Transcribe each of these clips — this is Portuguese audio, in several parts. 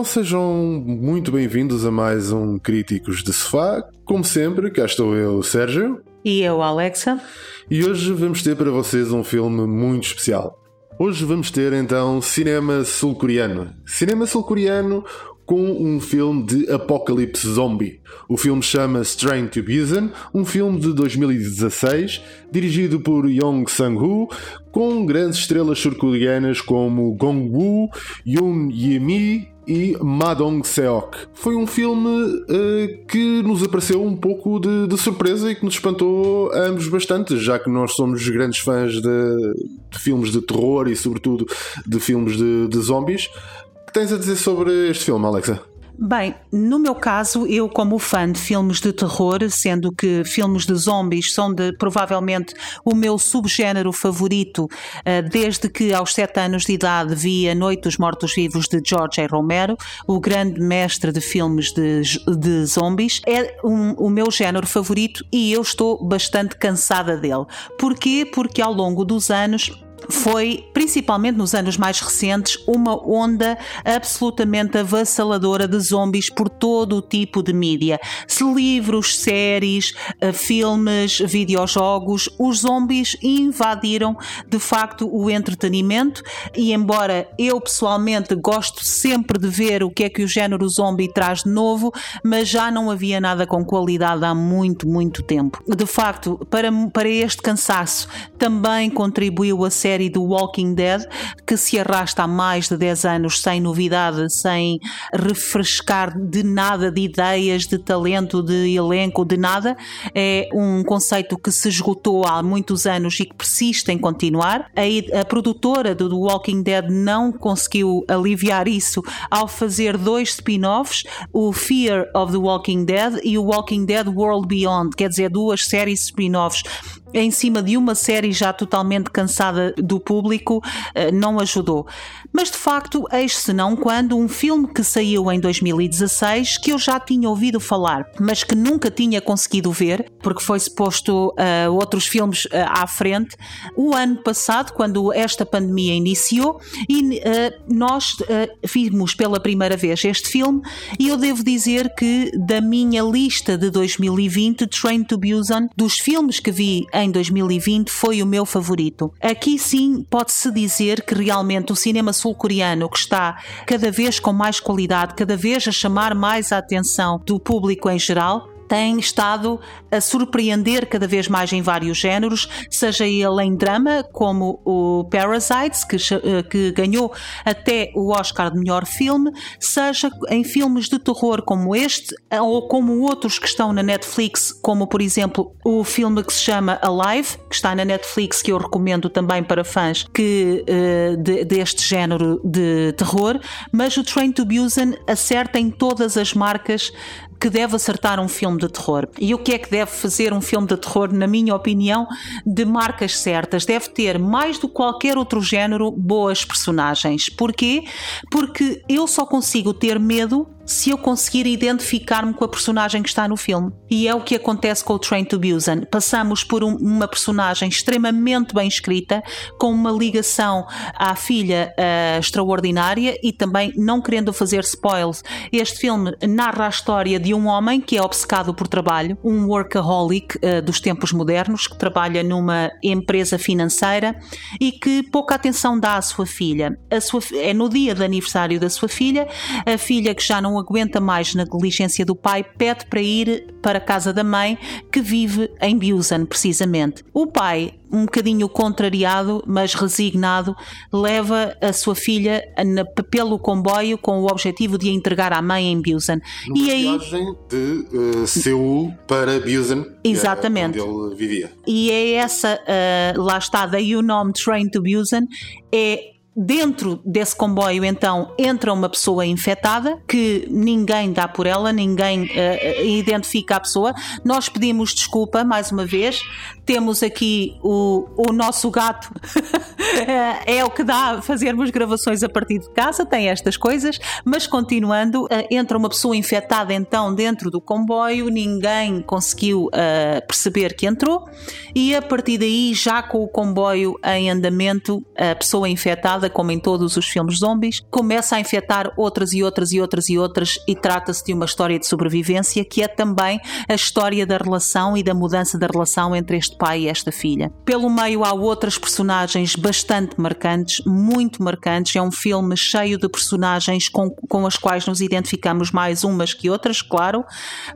Então sejam muito bem-vindos a mais um Críticos de Sofá. Como sempre, cá estou eu, Sérgio. E eu, Alexa? E hoje vamos ter para vocês um filme muito especial. Hoje vamos ter então cinema sul-coreano. Cinema sul-coreano com um filme de apocalipse zombie. O filme chama Strain to Busan, um filme de 2016, dirigido por Yong Sang-woo, com grandes estrelas sul-coreanas como Gong-woo, Yoon Ye-mi e Ma Dong-seok. Foi um filme eh, que nos apareceu um pouco de, de surpresa e que nos espantou ambos bastante, já que nós somos grandes fãs de, de filmes de terror e, sobretudo, de filmes de, de zombies. O que tens a dizer sobre este filme, Alexa? Bem, no meu caso, eu como fã de filmes de terror, sendo que filmes de zombies são de, provavelmente o meu subgénero favorito, eh, desde que aos sete anos de idade vi A Noite dos Mortos-Vivos de George A. Romero, o grande mestre de filmes de, de zombies, é um- o meu género favorito e eu estou bastante cansada dele. Porquê? Porque ao longo dos anos foi, principalmente nos anos mais recentes, uma onda absolutamente avassaladora de zombies por todo o tipo de mídia. Se livros, séries, eh, filmes, videojogos, os zombies invadiram de facto o entretenimento e embora eu pessoalmente gosto sempre de ver o que é que o género zombie traz de novo, mas já não havia nada com qualidade há muito, muito tempo. De facto, para, para este cansaço também contribuiu a série do Walking Dead, que se arrasta há mais de 10 anos sem novidade, sem refrescar de nada de ideias, de talento, de elenco, de nada. É um conceito que se esgotou há muitos anos e que persiste em continuar. A, a produtora do The Walking Dead não conseguiu aliviar isso ao fazer dois spin-offs, o Fear of the Walking Dead e o Walking Dead World Beyond, quer dizer, duas séries spin-offs em cima de uma série já totalmente cansada do público, eh, não ajudou. Mas de facto, eis-se não quando um filme que saiu em 2016, que eu já tinha ouvido falar, mas que nunca tinha conseguido ver, porque foi-se posto eh, outros filmes eh, à frente, o ano passado, quando esta pandemia iniciou, e eh, nós vimos pela primeira vez este filme, e eu devo dizer que da minha lista de 2020, Train to Busan, dos filmes que vi em 2020, foi o meu favorito. Aqui sim pode-se dizer que realmente o cinema sul-coreano, que está cada vez com mais qualidade, cada vez a chamar mais a atenção do público em geral, tem estado a surpreender cada vez mais em vários géneros, seja ele em drama, como o Parasites, que, eh, que ganhou até o Oscar de melhor filme, seja em filmes de terror como este, ou como outros que estão na Netflix, como por exemplo o filme que se chama Alive, que está na Netflix, que eu recomendo também para fãs que, eh, de- deste género de terror, mas o Train to Busan acerta em todas as marcas que deve acertar um filme de terror. E o que é que deve fazer um filme de terror, na minha opinião, de marcas certas? Deve ter, mais do que qualquer outro género, boas personagens. Porquê? Porque eu só consigo ter medo se eu conseguir identificar-me com a personagem que está no filme. E é o que acontece com o Train to Busan. Passamos por um- uma personagem extremamente bem escrita, com uma ligação à filha ah, extraordinária e também, não querendo fazer spoilers, este filme narra a história de um homem que é obcecado por trabalho, um workaholic ah, dos tempos modernos, que trabalha numa empresa financeira e que pouca atenção dá à sua filha. A sua, é no dia de aniversário da sua filha, a filha que já não aguenta mais na negligência do pai, pede para ir para a casa da mãe, que vive em Busan, precisamente. O pai um bocadinho contrariado, mas resignado, leva a sua filha na, pelo comboio com o objetivo de a entregar à mãe em Busan. Numa e aí viagem de uh, Seul para Busan, Exatamente. É onde ele vivia. E é essa, uh, lá está, da Unom Train to Busan, é Dentro desse comboio, então, entra uma pessoa infectada que ninguém dá por ela, ninguém uh, identifica a pessoa. Nós pedimos desculpa, mais uma vez. Temos aqui o, o nosso gato, é, é o que dá a fazermos gravações a partir de casa, tem estas coisas, mas continuando, uh, entra uma pessoa infectada então dentro do comboio, ninguém conseguiu uh, perceber que entrou, e a partir daí, já com o comboio em andamento, a pessoa infectada como em todos os filmes zombies, começa a infectar outras e outras e outras e outras, e trata-se de uma história de sobrevivência que é também a história da relação e da mudança da relação entre este pai e esta filha. Pelo meio há outras personagens bastante marcantes, muito marcantes. É um filme cheio de personagens com, com as quais nos identificamos mais umas que outras, claro,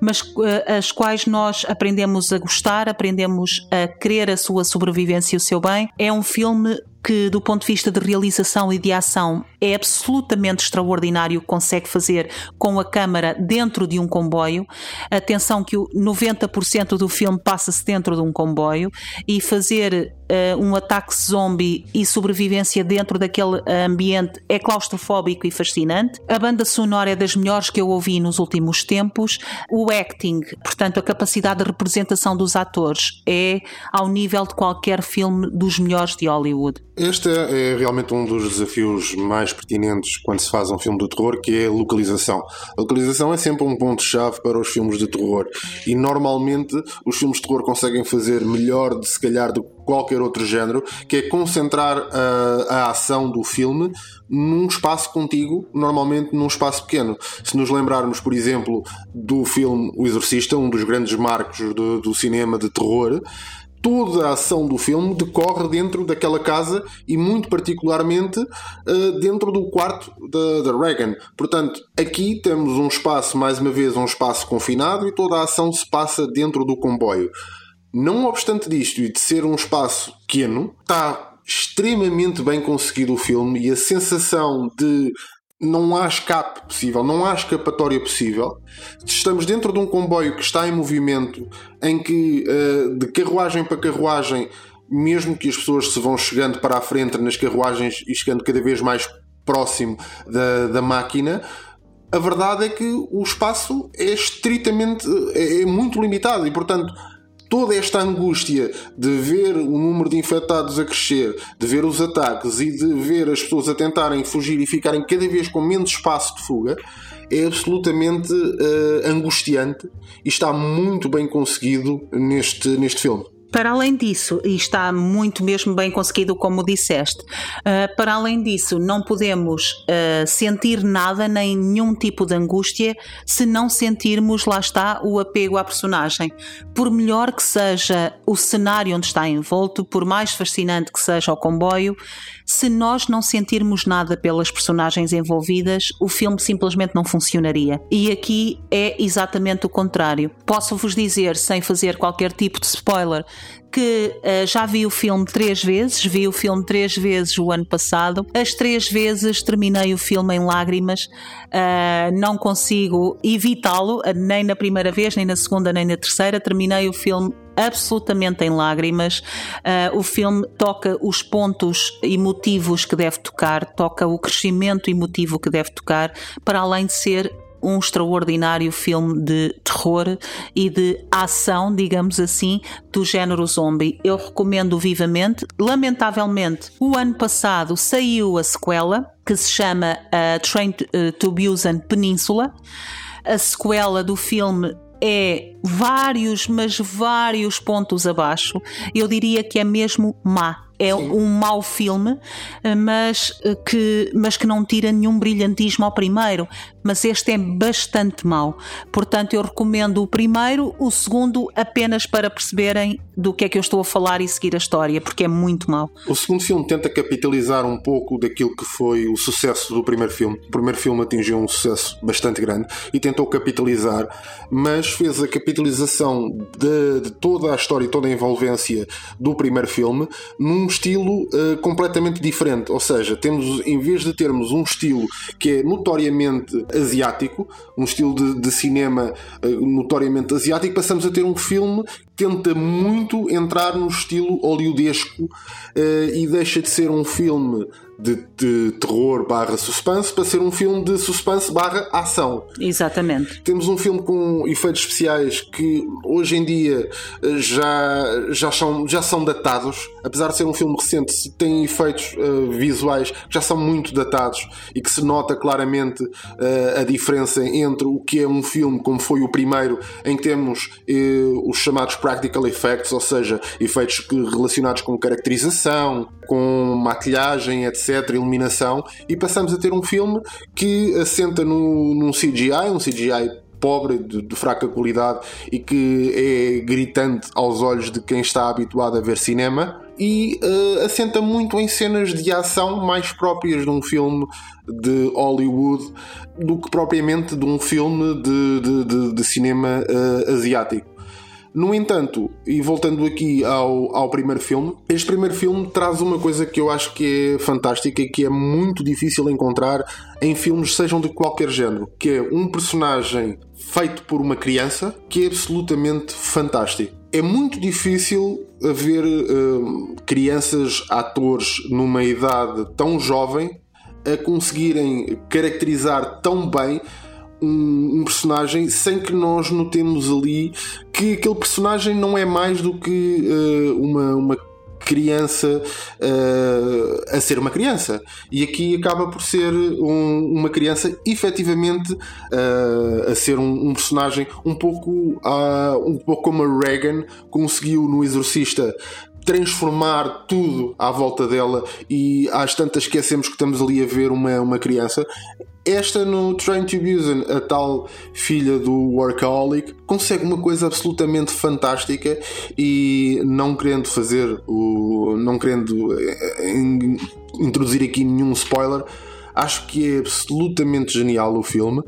mas uh, as quais nós aprendemos a gostar, aprendemos a querer a sua sobrevivência e o seu bem. É um filme que, do ponto de vista de realização e de ação, é absolutamente extraordinário que consegue fazer com a câmara dentro de um comboio. Atenção que o 90% do filme passa-se dentro de um comboio e fazer uh, um ataque zombie e sobrevivência dentro daquele ambiente é claustrofóbico e fascinante. A banda sonora é das melhores que eu ouvi nos últimos tempos. O acting, portanto, a capacidade de representação dos atores é ao nível de qualquer filme dos melhores de Hollywood. Este é realmente um dos desafios mais pertinentes quando se faz um filme de terror, que é a localização. A localização é sempre um ponto-chave para os filmes de terror e normalmente os filmes de terror conseguem fazer melhor, de, se calhar, do que qualquer outro género, que é concentrar a, a ação do filme num espaço contigo, normalmente num espaço pequeno. Se nos lembrarmos, por exemplo, do filme O Exorcista, um dos grandes marcos do, do cinema de terror, toda a ação do filme decorre dentro daquela casa e muito particularmente uh, dentro do quarto da Reagan. Portanto, aqui temos um espaço, mais uma vez, um espaço confinado e toda a ação se passa dentro do comboio. Não obstante disto e de ser um espaço pequeno, está extremamente bem conseguido o filme e a sensação de não há escape possível, não há escapatória possível. Estamos dentro de um comboio que está em movimento, em que uh, de carruagem para carruagem, mesmo que as pessoas se vão chegando para a frente nas carruagens e chegando cada vez mais próximo da, da máquina, a verdade é que o espaço é estritamente, é, é muito limitado e, portanto, toda esta angústia de ver o número de infectados a crescer, de ver os ataques e de ver as pessoas a tentarem fugir e ficarem cada vez com menos espaço de fuga, é absolutamente uh, angustiante e está muito bem conseguido neste, neste filme. Para além disso, e está muito mesmo bem conseguido, como disseste, uh, para além disso, não podemos uh, sentir nada, nem nenhum tipo de angústia, se não sentirmos, lá está, o apego à personagem. Por melhor que seja o cenário onde está envolto, por mais fascinante que seja o comboio, se nós não sentirmos nada pelas personagens envolvidas, o filme simplesmente não funcionaria. E aqui é exatamente o contrário. Posso-vos dizer, sem fazer qualquer tipo de spoiler, que uh, já vi o filme três vezes, vi o filme três vezes o ano passado. As três vezes terminei o filme em lágrimas, uh, não consigo evitá-lo, nem na primeira vez, nem na segunda, nem na terceira. Terminei o filme absolutamente em lágrimas. Uh, o filme toca os pontos emotivos que deve tocar, toca o crescimento emotivo que deve tocar, para além de ser um extraordinário filme de terror e de ação, digamos assim, do género zombie. Eu recomendo vivamente. Lamentavelmente, o ano passado saiu a sequela que se chama uh, Train to Busan Península. A sequela do filme é vários, mas vários pontos abaixo. Eu diria que é mesmo má é Sim. um mau filme, eh, mas eh, que, mas que não tira nenhum brilhantismo ao primeiro. Mas este é bastante mau. Portanto, eu recomendo o primeiro, o segundo apenas para perceberem do que é que eu estou a falar e seguir a história, porque é muito mau. O segundo filme tenta capitalizar um pouco daquilo que foi o sucesso do primeiro filme. O primeiro filme atingiu um sucesso bastante grande e tentou capitalizar, mas fez a capitalização de, de toda a história e toda a envolvência do primeiro filme num estilo uh, completamente diferente. Ou seja, temos, em vez de termos um estilo que é notoriamente asiático, um estilo de, de cinema uh, notoriamente asiático, passamos a ter um filme que tenta muito entrar no estilo hollywoodesco uh, e deixa de ser um filme de, de, terror barra suspense para ser um filme de suspense barra ação. Exatamente. Temos um filme com efeitos especiais que hoje em dia eh, já, já, são, já são datados, apesar de ser um filme recente, tem efeitos uh, visuais que já são muito datados e que se nota claramente uh, a diferença entre o que é um filme como foi o primeiro, em que temos uh, os chamados practical effects, ou seja, efeitos que, relacionados com caracterização, com maquilhagem, etc etc., iluminação, e passamos a ter um filme que assenta no, num CGI, um CGI pobre, de, de, fraca qualidade e que é gritante aos olhos de quem está habituado a ver cinema e uh, assenta muito em cenas de ação mais próprias de um filme de Hollywood do que propriamente de um filme de, de, de, cinema uh, asiático. No entanto, e voltando aqui ao, ao primeiro filme, este primeiro filme traz uma coisa que eu acho que é fantástica e que é muito difícil encontrar em filmes, sejam de qualquer género, que é um personagem feito por uma criança que é absolutamente fantástico. É muito difícil haver uh, crianças, atores numa idade tão jovem a conseguirem caracterizar tão bem um, um, personagem sem que nós notemos ali que aquele personagem não é mais do que uh, uma, uma criança uh, a ser uma criança. E aqui acaba por ser um, uma criança efetivamente uh, a ser um, um, personagem um pouco, uh, um pouco como a Reagan conseguiu no Exorcista transformar tudo à volta dela e às tantas esquecemos que estamos ali a ver uma, uma criança. Esta no Train to Busan, a tal filha do Workaholic, consegue uma coisa absolutamente fantástica e não querendo fazer o. não querendo eh, introduzir aqui nenhum spoiler, acho que é absolutamente genial o filme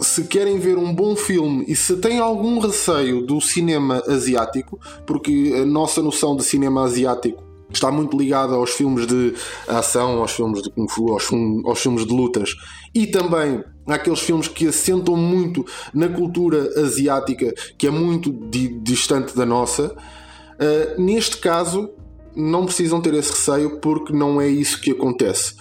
se querem ver um bom filme e se têm algum receio do cinema asiático, porque a nossa noção de cinema asiático está muito ligada aos filmes de ação, aos filmes de kung fu, aos, aos filmes de lutas e também àqueles filmes que assentam muito na cultura asiática, que é muito di distante da nossa. Uh, neste caso, não precisam ter esse receio porque não é isso que acontece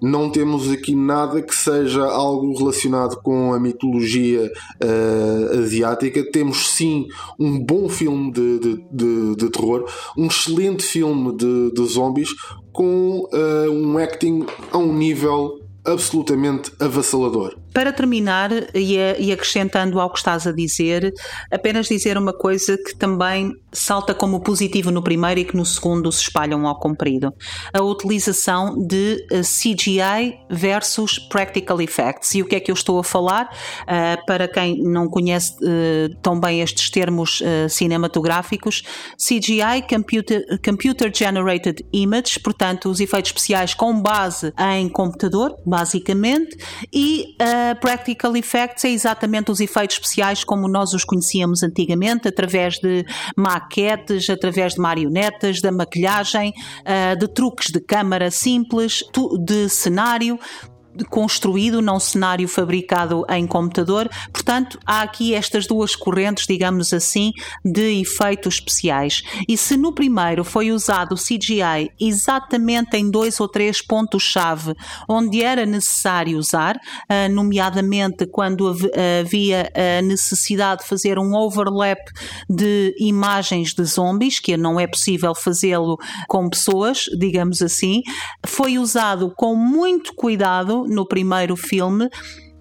não temos aqui nada que seja algo relacionado com a mitologia uh, asiática. Temos sim um bom filme de, de, de, de terror, um excelente filme de, de zombies com uh, um acting a um nível absolutamente avassalador. Para terminar, e, acrescentando ao que estás a dizer, apenas dizer uma coisa que também salta como positivo no primeiro e que no segundo se espalham ao comprido: a utilização de eh, CGI versus Practical Effects. E o que é que eu estou a falar? Uh, para quem não conhece uh, tão bem estes termos uh, cinematográficos, CGI Computer, Computer Generated Image, portanto, os efeitos especiais com base em computador, basicamente, e practical effects é exatamente os efeitos especiais como nós os conhecíamos antigamente, através de maquetes, através de marionetas, da maquilhagem, uh, de truques de câmara simples, de cenário construído, não cenário fabricado em computador. Portanto, há aqui estas duas correntes, digamos assim, de efeitos especiais. E se no primeiro foi usado o CGI exatamente em dois ou três pontos-chave onde era necessário usar, ah, nomeadamente quando havia a necessidade de fazer um overlap de imagens de zombies, que não é possível fazê-lo com pessoas, digamos assim, foi usado com muito cuidado no primeiro filme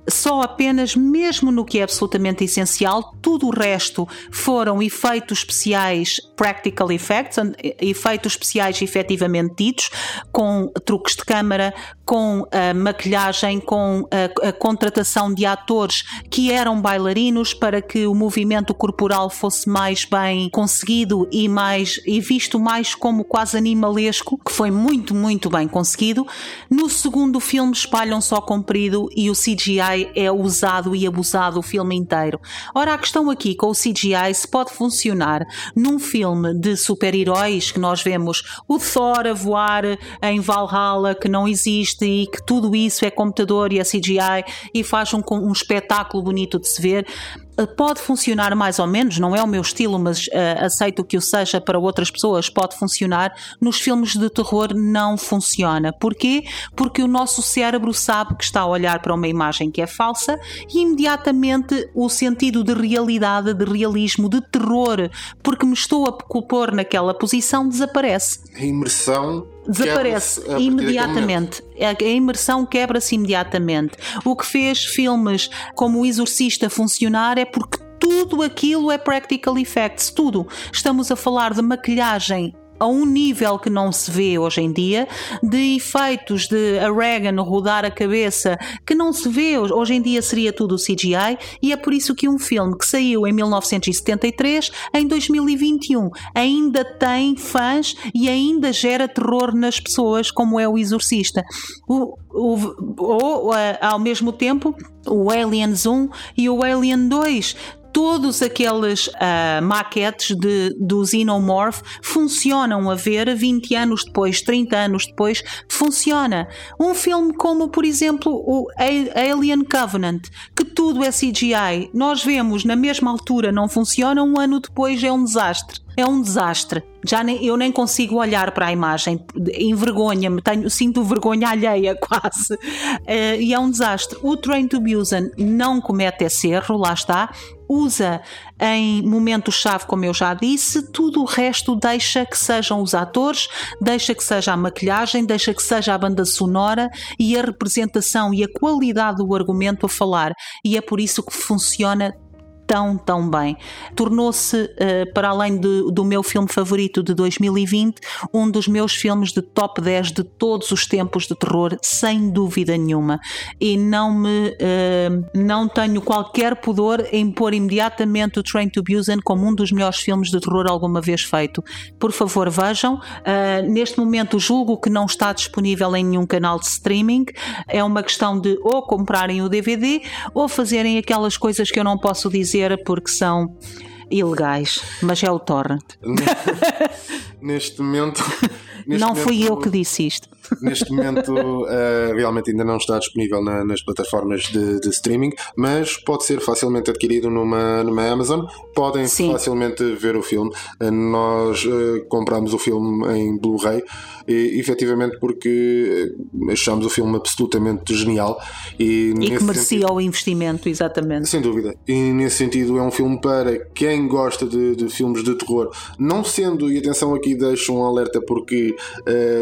só apenas, mesmo no que é absolutamente essencial, tudo o resto foram efeitos especiais, practical effects, efeitos especiais efetivamente ditos, com truques de câmara, com a maquilhagem, com a, a, contratação de atores que eram bailarinos para que o movimento corporal fosse mais bem conseguido e mais e visto mais como quase animalesco, que foi muito, muito bem conseguido. No segundo filme espalham só comprido e o CGI é usado e abusado o filme inteiro. Ora, a questão aqui com o CGI se pode funcionar num filme de super-heróis que nós vemos o Thor a voar em Valhalla que não existe e que tudo isso é computador e é CGI e faz um, um espetáculo bonito de se ver. Eh, pode funcionar mais ou menos, não é o meu estilo, mas uh, aceito que o seja para outras pessoas, pode funcionar. Nos filmes de terror não funciona. Porquê? Porque o nosso cérebro sabe que está a olhar para uma imagem que é falsa e imediatamente o sentido de realidade, de realismo, de terror, porque me estou a pôr naquela posição, desaparece. A imersão desaparece imediatamente. A imersão quebra-se imediatamente. O que fez filmes como O Exorcista funcionar é porque tudo aquilo é practical effects, tudo. Estamos a falar de maquilhagem a um nível que não se vê hoje em dia, de efeitos de a Reagan rodar a cabeça que não se vê hoje em dia seria tudo CGI e é por isso que um filme que saiu em 1973 em 2021 ainda tem fãs e ainda gera terror nas pessoas como é o Exorcista. O, o, ou, ao mesmo tempo o Aliens 1 e o Alien 2 todos aqueles uh, maquetes de, do Xenomorph funcionam a ver 20 anos depois, 30 anos depois, funciona. Um filme como, por exemplo, o Alien Covenant, que tudo é CGI, nós vemos na mesma altura não funciona, um ano depois é um desastre é um desastre. Já nem, eu nem consigo olhar para a imagem, envergonha-me, sinto vergonha alheia quase. Uh, e é um desastre. O Train to Busan não comete esse erro, lá está. Usa em momentos-chave, como eu já disse, tudo o resto deixa que sejam os atores, deixa que seja a maquilhagem, deixa que seja a banda sonora e a representação e a qualidade do argumento a falar. E é por isso que funciona tão, tão bem. Tornou-se, uh, para além de, do meu filme favorito de 2020, um dos meus filmes de top 10 de todos os tempos de terror, sem dúvida nenhuma. E não me uh, não tenho qualquer pudor em pôr imediatamente o Train to Busan como um dos melhores filmes de terror alguma vez feito. Por favor, vejam. Uh, neste momento julgo que não está disponível em nenhum canal de streaming. É uma questão de ou comprarem o DVD ou fazerem aquelas coisas que eu não posso dizer porque são ilegais, mas é o torrent. Neste momento. Neste não fui eu que disse isto. Neste momento, uh, realmente ainda não está disponível na, nas plataformas de, de, streaming, mas pode ser facilmente adquirido numa, numa Amazon. Podem Sim. facilmente ver o filme. Uh, nós uh, compramos o filme em Blu-ray, efetivamente porque achamos o filme absolutamente genial. E, e que merecia sentido, o investimento, exatamente. Sem dúvida. E nesse sentido, é um filme para quem gosta de, de filmes de terror, não sendo, e atenção aqui, deixo um alerta, porque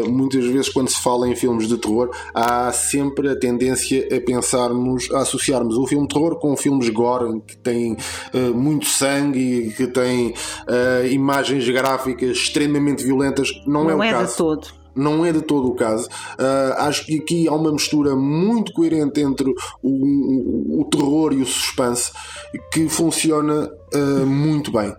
muitas vezes quando se fala em filmes de terror, há sempre a tendência a pensarmos, a associarmos o filme de terror com filmes gore, que têm uh, muito sangue e que têm uh, imagens gráficas extremamente violentas. Não, não é, é o caso. de todo não é de todo o caso. Uh, acho que aqui há uma mistura muito coerente entre o, o, o terror e o suspense que funciona uh, muito bem.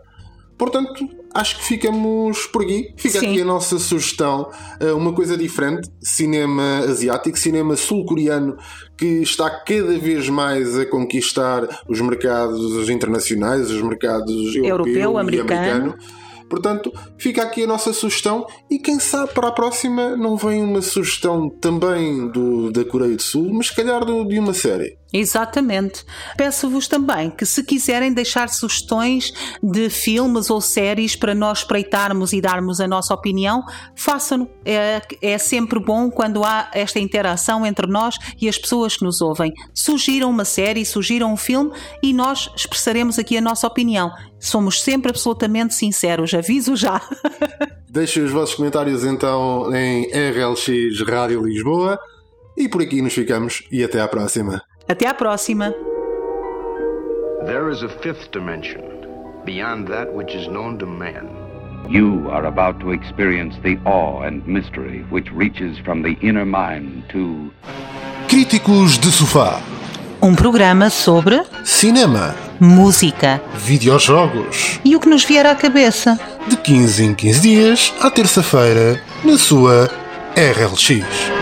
Portanto, acho que ficamos por aqui. Fica Sim. aqui a nossa sugestão. Eh, uma coisa diferente: cinema asiático, cinema sul-coreano, que está cada vez mais a conquistar os mercados internacionais, os mercados europeu, europeu americano. e americano. Portanto, fica aqui a nossa sugestão e quem sabe para a próxima não vem uma sugestão também do, da Coreia do Sul, mas se calhar do, de uma série. Exatamente. Peço-vos também que, se quiserem deixar sugestões de filmes ou séries para nós espreitarmos e darmos a nossa opinião, façam-no. É, é sempre bom quando há esta interação entre nós e as pessoas que nos ouvem. Sugiram uma série, sugiram um filme e nós expressaremos aqui a nossa opinião. Somos sempre absolutamente sinceros, aviso já. Deixem os vossos comentários então em RLX Rádio Lisboa. E por aqui nos ficamos e até à próxima. Até à próxima! There is a fifth dimension beyond that which is known to man. You are about to experience the awe and mystery which reaches from the inner mind to Críticos de Sofá. Um programa sobre Cinema. música Videojogos. e o que nos vier à cabeça. De 15 em 15 dias, à terça-feira, na sua RLX.